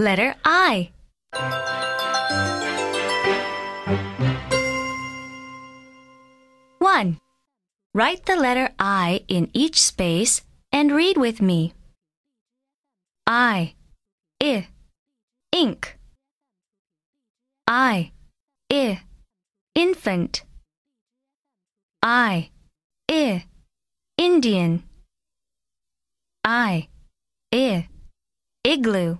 Letter I. One. Write the letter I in each space and read with me. I, I, ink. I, I, infant. I, I, Indian. I, I, igloo.